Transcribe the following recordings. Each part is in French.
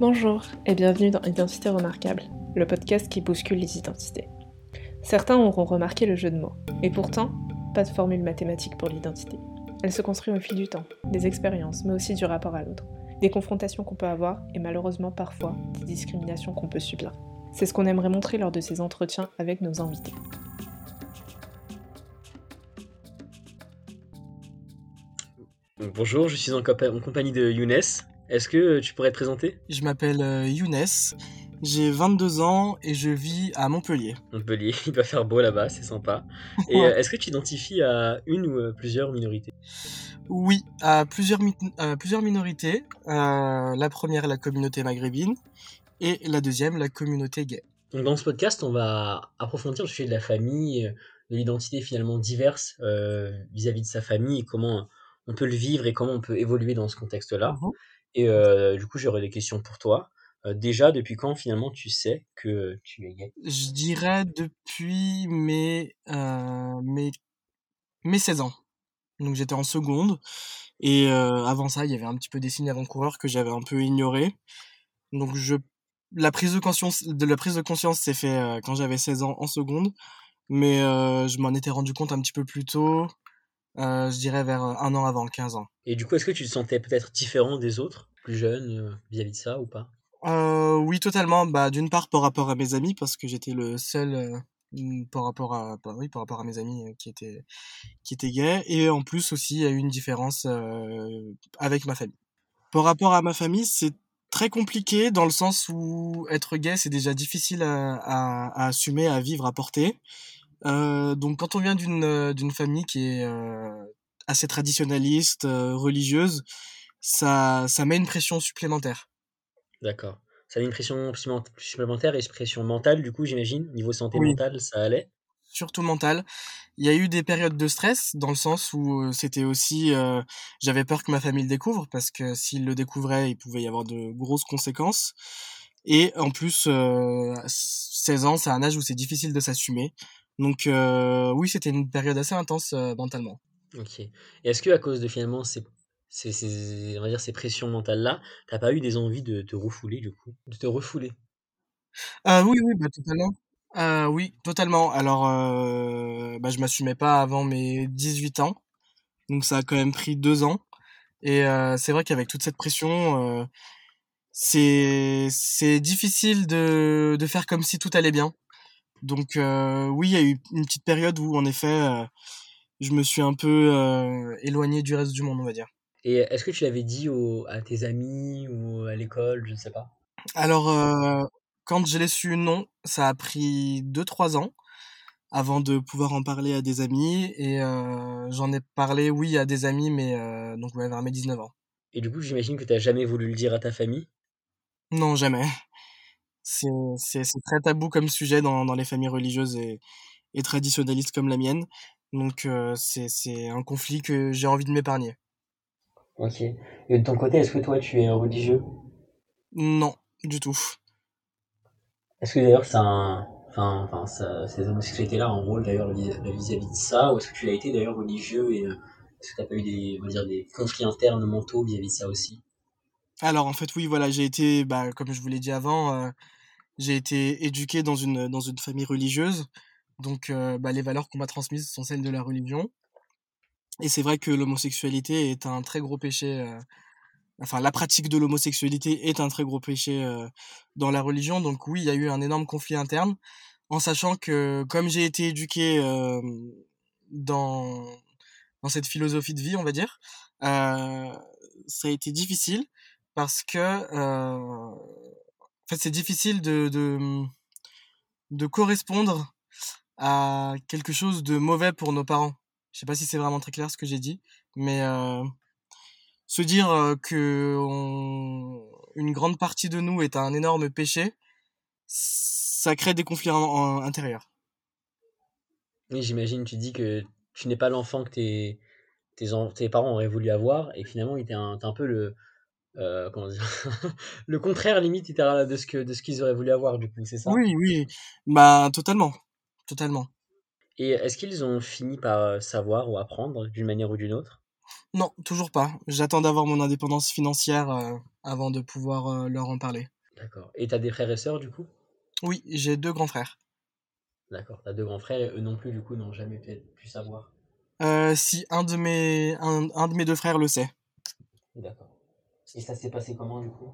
Bonjour et bienvenue dans Identité remarquable, le podcast qui bouscule les identités. Certains auront remarqué le jeu de mots, et pourtant, pas de formule mathématique pour l'identité. Elle se construit au fil du temps, des expériences, mais aussi du rapport à l'autre, des confrontations qu'on peut avoir et malheureusement parfois des discriminations qu'on peut subir. C'est ce qu'on aimerait montrer lors de ces entretiens avec nos invités. Bonjour, je suis en, compagnie de Younes. Est-ce que tu pourrais te présenter? Je m'appelle euh, Younes, j'ai 22 ans et je vis à Montpellier. Montpellier, il doit faire beau là-bas, c'est sympa. Et euh, est-ce que tu identifies à une ou euh, plusieurs minorités? Oui, à plusieurs, plusieurs minorités. la première, la communauté maghrébine, et la deuxième, la communauté gay. Donc dans ce podcast, on va approfondir le sujet de la famille, de l'identité finalement diverse vis-à-vis de sa famille et comment on peut le vivre et comment on peut évoluer dans ce contexte-là. Mmh et du coup, j'aurais des questions pour toi. déjà, depuis quand finalement tu sais que tu es gay? Je dirais depuis mes, mes, mes 16 ans. Donc j'étais en seconde. Et avant ça, il y avait un petit peu des signes avant-coureurs que j'avais un peu ignorés. Donc la prise de conscience, la prise de conscience s'est fait quand j'avais 16 ans en seconde. Mais je m'en étais rendu compte un petit peu plus tôt. Je dirais vers un an avant, 15 ans. Et du coup, est-ce que tu te sentais peut-être différent des autres, plus jeunes, vis-à-vis de ça ou pas? Euh, Oui, totalement. Bah, d'une part par rapport à mes amis, parce que j'étais le seul euh, par rapport à, bah, oui, par rapport à mes amis euh, qui étaient qui étaient gays, et en plus aussi il y a eu une différence euh, avec ma famille. Par rapport à ma famille, c'est très compliqué dans le sens où être gay c'est déjà difficile à, à, à, assumer, à vivre, à porter. Euh, donc quand on vient d'une d'une famille qui est assez traditionnaliste, religieuse, ça, ça met une pression supplémentaire. D'accord. Ça met une pression supplémentaire et une pression mentale, du coup, j'imagine. Niveau santé mentale, ça allait? Surtout mentale. Il y a eu des périodes de stress, dans le sens où euh, c'était aussi. Euh, j'avais peur que ma famille le découvre, parce que s'il le découvrait, il pouvait y avoir de grosses conséquences. Et en plus, euh, 16 ans, c'est un âge où c'est difficile de s'assumer. Donc, euh, oui, c'était une période assez intense euh, mentalement. Ok. Et est-ce que à cause de finalement ces ces, ces, on va dire ces pressions mentales-là, t'as pas eu des envies de te refouler du coup? De te refouler? Euh, Oui, oui, bah, totalement. Euh, oui, totalement. Alors, euh, bah, je m'assumais pas avant mes 18 ans, donc ça a quand même pris deux ans. Et c'est vrai qu'avec toute cette pression, c'est c'est difficile de, de faire comme si tout allait bien. Donc euh, oui, il y a eu une petite période où en effet, euh, je me suis un peu euh, éloigné du reste du monde, on va dire. Et est-ce que tu l'avais dit à tes amis ou à l'école, je ne sais pas? Alors, euh, quand je l'ai su, non. Ça a pris 2-3 ans avant de pouvoir en parler à des amis. Et euh, j'en ai parlé, oui, à des amis, mais euh, donc ouais, vers mes 19 ans. Et du coup, j'imagine que tu n'as jamais voulu le dire à ta famille? Non, jamais. C'est très tabou comme sujet dans, dans les familles religieuses et, et traditionnalistes comme la mienne. Donc, c'est un conflit que j'ai envie de m'épargner. Ok. Et de ton côté, est-ce que toi, tu es religieux? Non, du tout. Est-ce que d'ailleurs, ça un... enfin, enfin, ça, ces homosexualités-là ont un rôle d'ailleurs vis-à-vis de ça Ou est-ce que tu as été d'ailleurs religieux et euh, est-ce que tu n'as pas eu des, on va dire, des conflits internes mentaux vis-à-vis de ça aussi? Alors, en fait, oui, voilà, j'ai été, bah, comme je vous l'ai dit avant, euh, j'ai été éduqué dans une, dans une famille religieuse. Donc, euh, bah, les valeurs qu'on m'a transmises sont celles de la religion. Et c'est vrai que l'homosexualité est un très gros péché. Euh, enfin, la pratique de l'homosexualité est un très gros péché dans la religion. Donc oui, il y a eu un énorme conflit interne, en sachant que comme j'ai été éduqué dans dans cette philosophie de vie, on va dire, ça a été difficile parce que en fait c'est difficile de, de de correspondre à quelque chose de mauvais pour nos parents. Je sais pas si c'est vraiment très clair ce que j'ai dit, mais se dire que une grande partie de nous est un énorme péché, ça crée des conflits intérieurs. Oui, j'imagine, tu dis que tu n'es pas l'enfant que tes, tes, tes, parents auraient voulu avoir, et finalement, tu es un, un peu le, euh, comment dire le contraire limite de ce que de ce qu'ils auraient voulu avoir du coup c'est ça? Oui oui bah totalement totalement et est-ce qu'ils ont fini par savoir ou apprendre d'une manière ou d'une autre? Non, toujours pas. J'attends d'avoir mon indépendance financière avant de pouvoir leur en parler. D'accord. Et tu as des frères et sœurs, du coup? Oui, j'ai deux grands frères. D'accord. Tu as deux grands frères et eux non plus, du coup, n'ont jamais pu savoir? Si, un de, mes, un, de mes deux frères le sait. D'accord. Et ça s'est passé comment, du coup?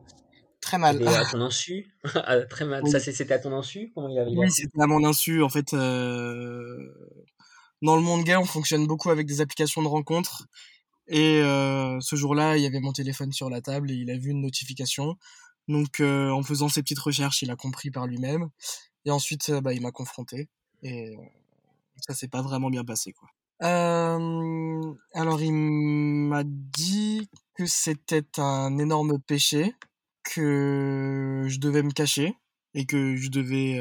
Très mal. à ton insu? Ah, Très mal. Ça, c'était à ton insu? Comment il Oui, c'était à mon insu. En fait, dans le monde gay, on fonctionne beaucoup avec des applications de rencontres. Et ce jour-là, il y avait mon téléphone sur la table et il a vu une notification. Donc, en faisant ses petites recherches, il a compris par lui-même. Et ensuite, bah, il m'a confronté. Et ça s'est pas vraiment bien passé, quoi. Alors, il m'a dit que c'était un énorme péché, que je devais me cacher et que je devais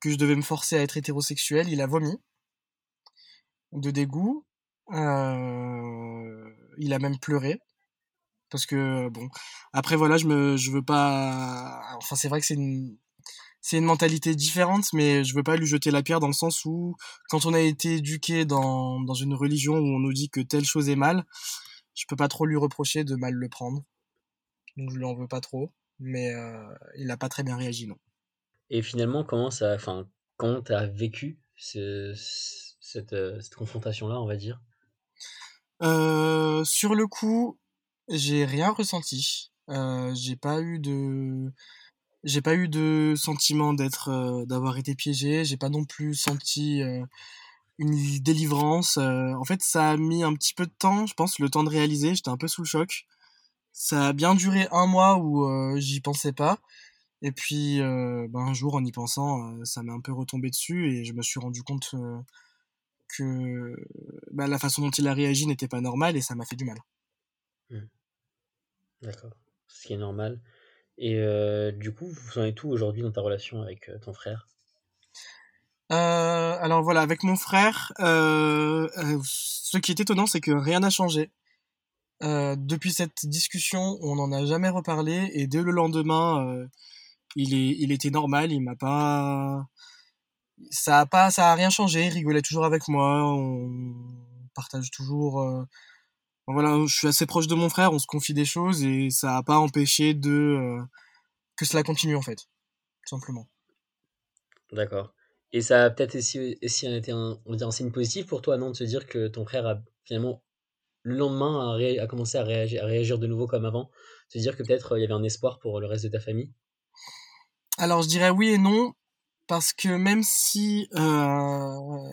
que je devais me forcer à être hétérosexuel. Il a vomi de dégoût. Euh, il a même pleuré. Parce que, bon, après, voilà, je me, je veux pas. Enfin, c'est vrai que c'est une, c'est une mentalité différente, mais je veux pas lui jeter la pierre dans le sens où, quand on a été éduqué dans, dans une religion où on nous dit que telle chose est mal, je peux pas trop lui reprocher de mal le prendre. Donc, je lui en veux pas trop, mais euh, il a pas très bien réagi, non. Et finalement, comment ça, enfin, comment t'as vécu ce, euh, cette, confrontation-là, on va dire? Euh, Sur le coup, j'ai rien ressenti. Euh, j'ai pas eu de j'ai pas eu de sentiment d'être d'avoir été piégé j'ai pas non plus senti une délivrance en fait ça a mis un petit peu de temps je pense le temps de réaliser j'étais un peu sous le choc ça a bien duré un mois où j'y pensais pas et puis ben, un jour en y pensant ça m'est un peu retombé dessus et je me suis rendu compte que bah, la façon dont il a réagi n'était pas normale et ça m'a fait du mal. Mmh. D'accord, ce qui est normal. Et euh, du coup, vous en êtes tout aujourd'hui dans ta relation avec euh, ton frère? Euh, Alors voilà, avec mon frère, ce qui est étonnant, c'est que rien n'a changé. depuis cette discussion, on n'en a jamais reparlé et dès le lendemain, il, est, il était normal, il m'a pas ça a pas ça a rien changé il rigolait toujours avec moi on partage toujours voilà je suis assez proche de mon frère on se confie des choses et ça a pas empêché de euh, que cela continue en fait tout simplement. D'accord. Et ça a peut-être aussi, aussi été un, on un signe positif pour toi non de se dire que ton frère a finalement le lendemain a, a commencé à réagir, à réagir de nouveau comme avant? Se dire que peut-être euh, il y avait un espoir pour le reste de ta famille? Alors je dirais oui et non parce que même si euh,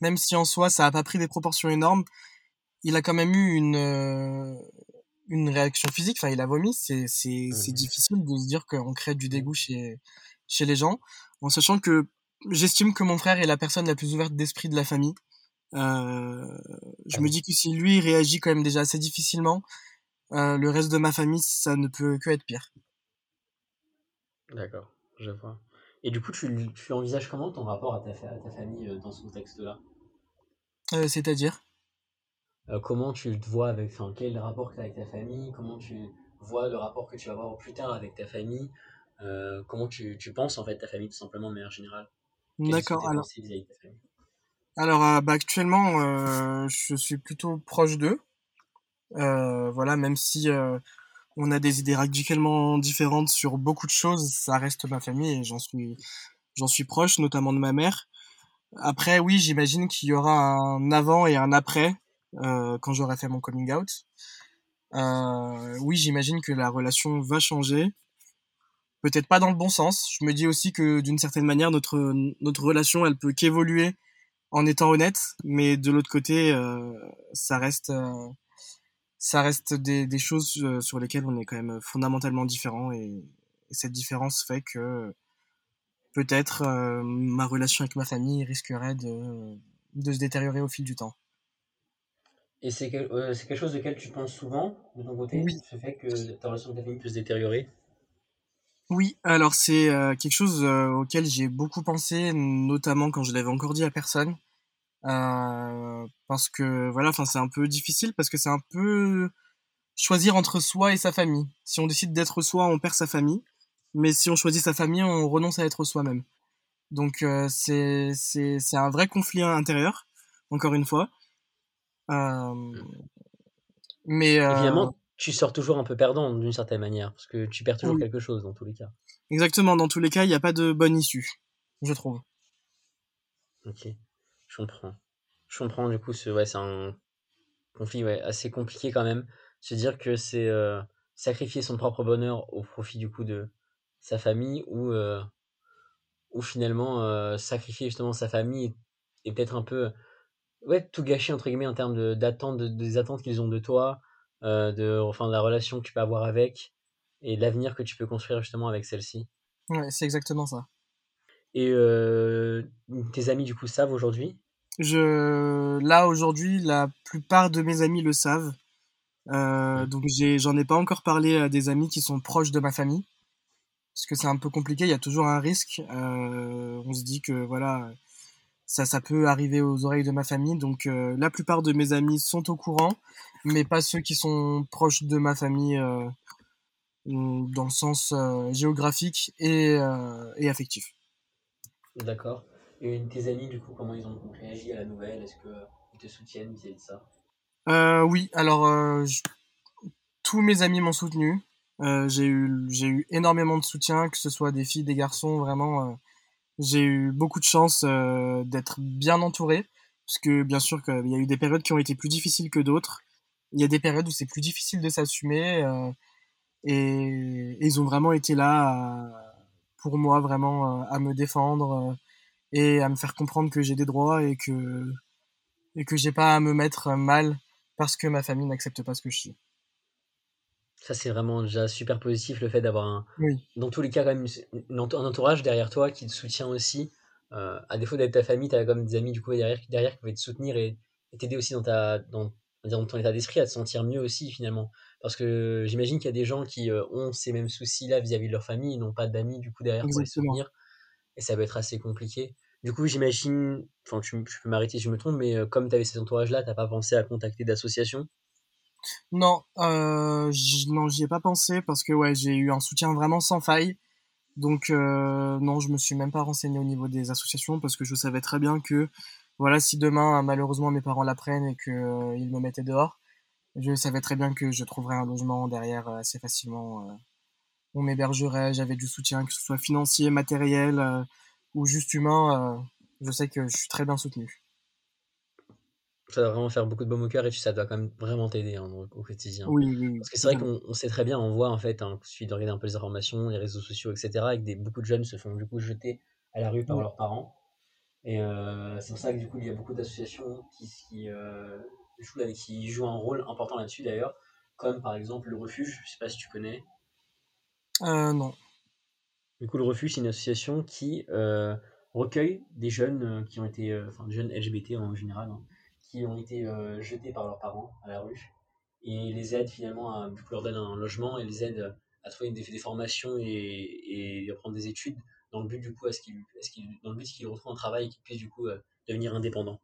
même si en soi ça a pas pris des proportions énormes, il a quand même eu une euh, une réaction physique. Enfin, il a vomi. C'est c'est c'est mmh. difficile de se dire qu'on crée du dégoût chez chez les gens, en sachant que j'estime que mon frère est la personne la plus ouverte d'esprit de la famille. Euh, je me dis que si lui réagit quand même déjà assez difficilement, euh, le reste de ma famille, ça ne peut que être pire. D'accord, je vois. Et du coup, tu, tu envisages comment ton rapport à ta, à ta famille dans ce contexte-là? Euh, C'est-à-dire? Euh, Comment tu te vois avec. Enfin, quel rapport que tu as avec ta famille? Comment tu vois le rapport que tu vas avoir plus tard avec ta famille? Comment tu, tu, penses en fait ta famille tout simplement de manière générale? D'accord. Alors, alors bah, actuellement, je suis plutôt proche d'eux. voilà, même si on a des idées radicalement différentes sur beaucoup de choses, ça reste ma famille et j'en suis, j'en suis proche, notamment de ma mère. Après, oui, j'imagine qu'il y aura un avant et un après euh, quand j'aurai fait mon coming out. Euh, oui, j'imagine que la relation va changer. Peut-être pas dans le bon sens. Je me dis aussi que d'une certaine manière, notre, notre relation, elle peut qu'évoluer en étant honnête, mais de l'autre côté, euh, ça reste ça reste des, des choses euh, sur lesquelles on est quand même fondamentalement différents et, cette différence fait que peut-être euh, ma relation avec ma famille risquerait de, de, se détériorer au fil du temps. Et c'est euh, quelque chose auquel tu penses souvent de ton côté Oui. Ce fait que ta relation avec ta famille peut se détériorer? Oui, alors c'est quelque chose auquel j'ai beaucoup pensé, notamment quand je l'avais encore dit à personne. Euh, parce que voilà, c'est un peu difficile parce que c'est un peu choisir entre soi et sa famille. Si on décide d'être soi, on perd sa famille, mais si on choisit sa famille, on renonce à être soi-même. Donc euh, c'est c'est c'est un vrai conflit intérieur, encore une fois. Mmh. mais Évidemment, tu sors toujours un peu perdant d'une certaine manière, parce que tu perds toujours quelque chose dans tous les cas. Exactement, dans tous les cas, il n'y a pas de bonne issue, je trouve. Ok, je comprends. Je comprends, du coup, c'est ouais, un conflit ouais, assez compliqué quand même. Se dire que c'est sacrifier son propre bonheur au profit du coup de sa famille ou, ou finalement sacrifier justement sa famille et, peut-être un peu ouais, tout gâcher entre guillemets en termes d'attente, de, des attentes qu'ils ont de toi, de, enfin, de la relation que tu peux avoir avec et l'avenir que tu peux construire justement avec celle-ci. Ouais, c'est exactement ça. Et tes amis du coup savent aujourd'hui? Je là aujourd'hui, la plupart de mes amis le savent. Euh, donc j'en ai, pas encore parlé à des amis qui sont proches de ma famille parce que c'est un peu compliqué. Il y a toujours un risque. Euh, on se dit que voilà, ça, ça peut arriver aux oreilles de ma famille. Donc euh, la plupart de mes amis sont au courant, mais pas ceux qui sont proches de ma famille euh, dans le sens euh, géographique et, et affectif. D'accord. Et tes amis, du coup, comment ils ont réagi à la nouvelle? Est-ce qu'ils te soutiennent vis-à-vis de ça? Oui, alors tous mes amis m'ont soutenu. J'ai eu j'ai eu énormément de soutien, que ce soit des filles, des garçons, vraiment. J'ai eu beaucoup de chance d'être bien entouré, parce que bien sûr qu'il y a eu des périodes qui ont été plus difficiles que d'autres. Il y a des périodes où c'est plus difficile de s'assumer, et, ils ont vraiment été là pour moi, vraiment à me défendre et à me faire comprendre que j'ai des droits et que et que j'ai pas à me mettre mal parce que ma famille n'accepte pas ce que je suis. Ça, c'est vraiment déjà super positif le fait d'avoir un. Dans tous les cas, quand même, un entourage derrière toi qui te soutient aussi. Euh, à défaut d'être ta famille, tu as comme des amis du coup derrière, derrière qui pouvaient te soutenir et t'aider aussi dans, ta, dans, dans ton état d'esprit à te sentir mieux aussi finalement. Parce que j'imagine qu'il y a des gens qui euh, ont ces mêmes soucis-là vis-à-vis de leur famille, ils n'ont pas d'amis du coup derrière pour les soutenir. Et ça peut être assez compliqué. Du coup, j'imagine, enfin, tu, peux m'arrêter si je me trompe, mais euh, comme tu avais cet entourage-là, tu n'as pas pensé à contacter d'associations Non, euh, non, j'y ai pas pensé parce que ouais, j'ai eu un soutien vraiment sans faille. Donc euh, non, je me suis même pas renseigné au niveau des associations parce que je savais très bien que voilà, si demain malheureusement mes parents l'apprennent et qu'ils euh, me mettaient dehors, je savais très bien que je trouverais un logement derrière assez facilement. on m'hébergerait, j'avais du soutien, que ce soit financier, matériel ou juste humain, euh, je sais que je suis très bien soutenu. Ça va vraiment faire beaucoup de baume au cœur et ça doit quand même vraiment t'aider hein, au quotidien. Oui, oui, Parce que c'est vrai qu'on sait très bien, on voit en fait, hein, il suffit de regarder un peu les informations, les réseaux sociaux, etc., et que des, beaucoup de jeunes se font du coup jeter à la rue par leurs parents. Et euh, c'est pour ça que du coup, il y a beaucoup d'associations qui, qui, euh, jouent, qui jouent un rôle important là-dessus d'ailleurs, comme par exemple le refuge, je sais pas si tu connais. Euh, non. Du coup, le Refuge, c'est une association qui euh, recueille des jeunes euh, qui ont été, enfin, des jeunes LGBT en général, hein, qui ont été jetés par leurs parents à la rue et les aide finalement à, du coup, leur donne un logement et les aide à trouver des, des formations et, et, à prendre des études dans le but du coup à ce qu'ils, dans le but qu'ils retrouvent un travail et qu'ils puissent du coup devenir indépendants.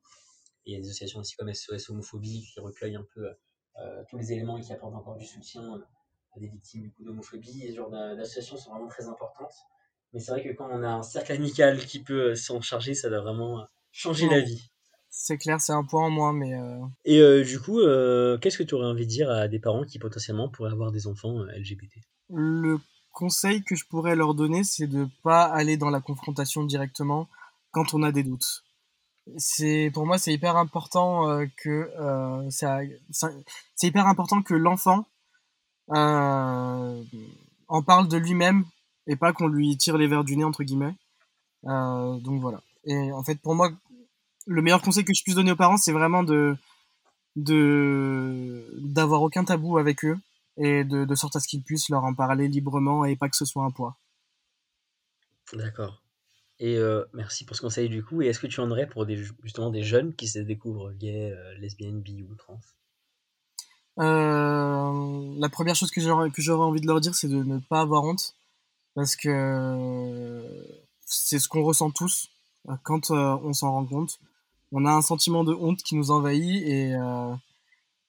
Et il y a des associations aussi comme SOS Homophobie qui recueillent un peu tous les éléments et qui apportent encore du soutien des victimes du coup d'homophobie. Ce genre d'associations sont vraiment très importantes. Mais c'est vrai que quand on a un cercle amical qui peut euh, s'en charger, ça doit vraiment euh, changer la vie. C'est clair, c'est un point en moins, mais. Euh, Et du coup, qu'est-ce que tu aurais envie de dire à des parents qui potentiellement pourraient avoir des enfants LGBT Le conseil que je pourrais leur donner, c'est de ne pas aller dans la confrontation directement quand on a des doutes. C'est pour moi, c'est hyper important que c'est hyper important que l'enfant euh, en parle de lui-même et pas qu'on lui tire les verres du nez entre guillemets. Euh, donc voilà. Et en fait, pour moi, le meilleur conseil que je puisse donner aux parents, c'est vraiment de de d'avoir aucun tabou avec eux et de, de sorte à ce qu'ils puissent leur en parler librement et pas que ce soit un poids. D'accord. Et euh, merci pour ce conseil du coup. Et est-ce que tu en aurais pour des, justement des jeunes qui se découvrent gays, lesbiennes, bi ou trans? Euh, la première chose que j'aurais, que j'aurais envie de leur dire, c'est de ne pas avoir honte. Parce que c'est ce qu'on ressent tous euh, quand euh, on s'en rend compte. On a un sentiment de honte qui nous envahit et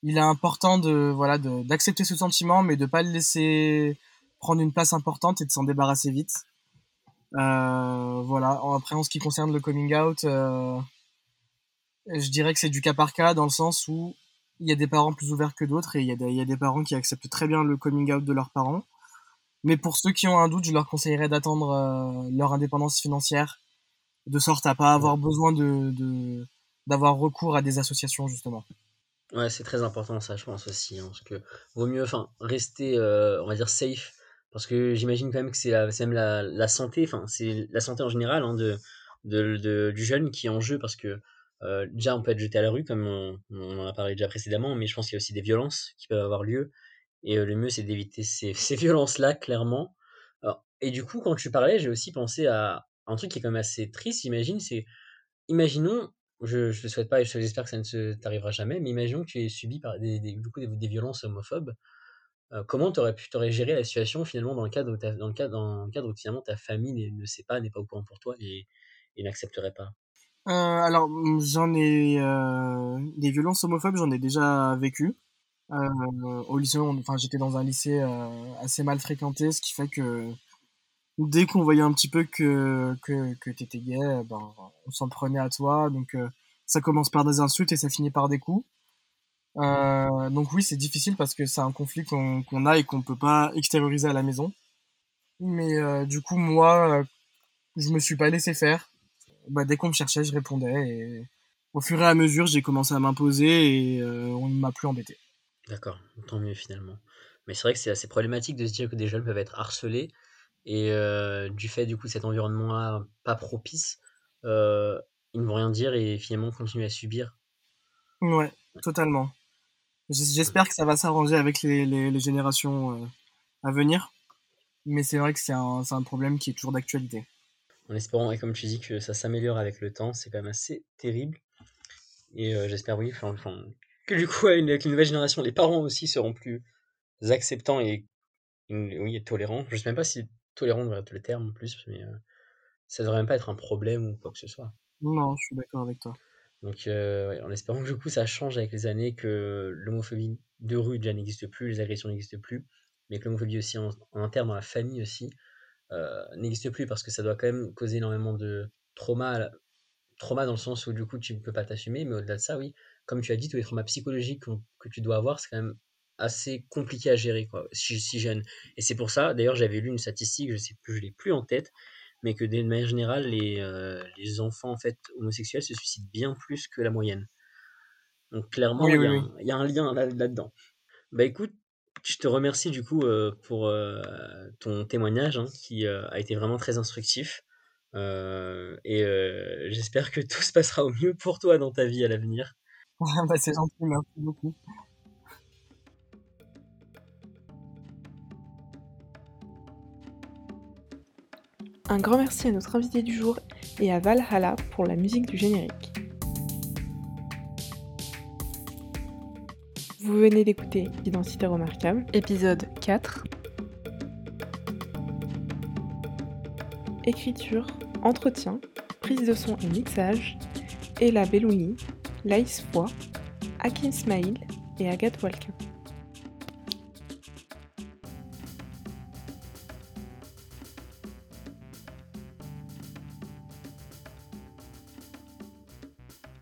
il est important de voilà d'accepter ce sentiment, mais de pas le laisser prendre une place importante et de s'en débarrasser vite. voilà. Après, en ce qui concerne le coming out, je dirais que c'est du cas par cas dans le sens où il y a des parents plus ouverts que d'autres et il y, a des, parents qui acceptent très bien le coming out de leurs parents. Mais pour ceux qui ont un doute, je leur conseillerais d'attendre euh, leur indépendance financière, de sorte à pas avoir besoin de d'avoir recours à des associations justement. Ouais, c'est très important ça, je pense aussi, hein, parce que vaut mieux, enfin, rester, euh, on va dire safe, parce que j'imagine quand même que c'est même la, la santé, enfin, c'est la santé en général hein, de, de, du jeune qui est en jeu, parce que euh, déjà on peut être jeté à la rue, comme on, en a parlé déjà précédemment, mais je pense qu'il y a aussi des violences qui peuvent avoir lieu, et euh, le mieux c'est d'éviter ces, ces violences-là, clairement. et du coup, quand tu parlais, j'ai aussi pensé à un truc qui est quand même assez triste, j'imagine, c'est, imaginons, je ne le souhaite pas et j'espère que ça ne t'arrivera jamais, mais imaginons que tu aies subi par des, des, des, violences homophobes. Euh, comment tu aurais pu t'aurais géré la situation finalement dans le cadre où, dans le cadre, dans le cadre où finalement ta famille ne, sait pas, n'est pas au courant pour toi et, et n'accepterait pas? Euh, Alors j'en ai euh, des violences homophobes, j'en ai déjà vécu. au lycée, enfin j'étais dans un lycée assez mal fréquenté, ce qui fait que dès qu'on voyait un petit peu que, que, que t'étais gay, ben, on s'en prenait à toi. Donc, euh, ça commence par des insultes et ça finit par des coups. Euh, donc oui, c'est difficile parce que c'est un conflit qu'on a et qu'on peut pas extérioriser à la maison. Mais euh, du coup, moi, je me suis pas laissé faire. Bah, dès qu'on me cherchait, je répondais. Au fur et à mesure, j'ai commencé à m'imposer et on ne m'a plus embêté. D'accord, tant mieux finalement. Mais c'est vrai que c'est assez problématique de se dire que des jeunes peuvent être harcelés et euh, du fait, du coup, cet environnement-là pas propice, euh, ils ne vont rien dire et finalement continuer à subir. Ouais, totalement. J'espère que ça va s'arranger avec les, les, générations euh, à venir. Mais c'est vrai que c'est un, un, problème qui est toujours d'actualité. En espérant, et comme tu dis, que ça s'améliore avec le temps, c'est quand même assez terrible. Et j'espère, oui, enfin, que du coup, avec une nouvelle génération, les parents aussi seront plus acceptants et, oui, et tolérants. Je ne sais même pas si tolérant le terme en plus, mais euh, ça devrait même pas être un problème ou quoi que ce soit. Non, je suis d'accord avec toi. Donc, euh, en espérant que du coup ça change avec les années, que l'homophobie de rue déjà n'existe plus, les agressions n'existent plus, mais que l'homophobie aussi en, interne dans la famille aussi euh, n'existe plus parce que ça doit quand même causer énormément de trauma, trauma dans le sens où du coup tu ne peux pas t'assumer, mais au-delà de ça, oui, comme tu as dit, tous les traumas psychologiques que tu dois avoir, c'est quand même assez compliqué à gérer quoi, si, si jeune. Et c'est pour ça, d'ailleurs, j'avais lu une statistique, je sais plus, je l'ai plus en tête, mais que d'une manière générale, les, euh, les enfants en fait homosexuels se suicident bien plus que la moyenne. Donc clairement, il y, a un lien là-dedans. bah écoute, je te remercie du coup euh, pour euh, ton témoignage hein, qui a été vraiment très instructif. et j'espère que tout se passera au mieux pour toi dans ta vie à l'avenir. bah, c'est gentil, merci beaucoup. Un grand merci à notre invité du jour et à Valhalla pour la musique du générique. Vous venez d'écouter Identité remarquable, épisode 4. Écriture, entretien, prise de son et mixage, Ella Bellouni, Laïs Foy, Hakim Smail et Agathe Walkin.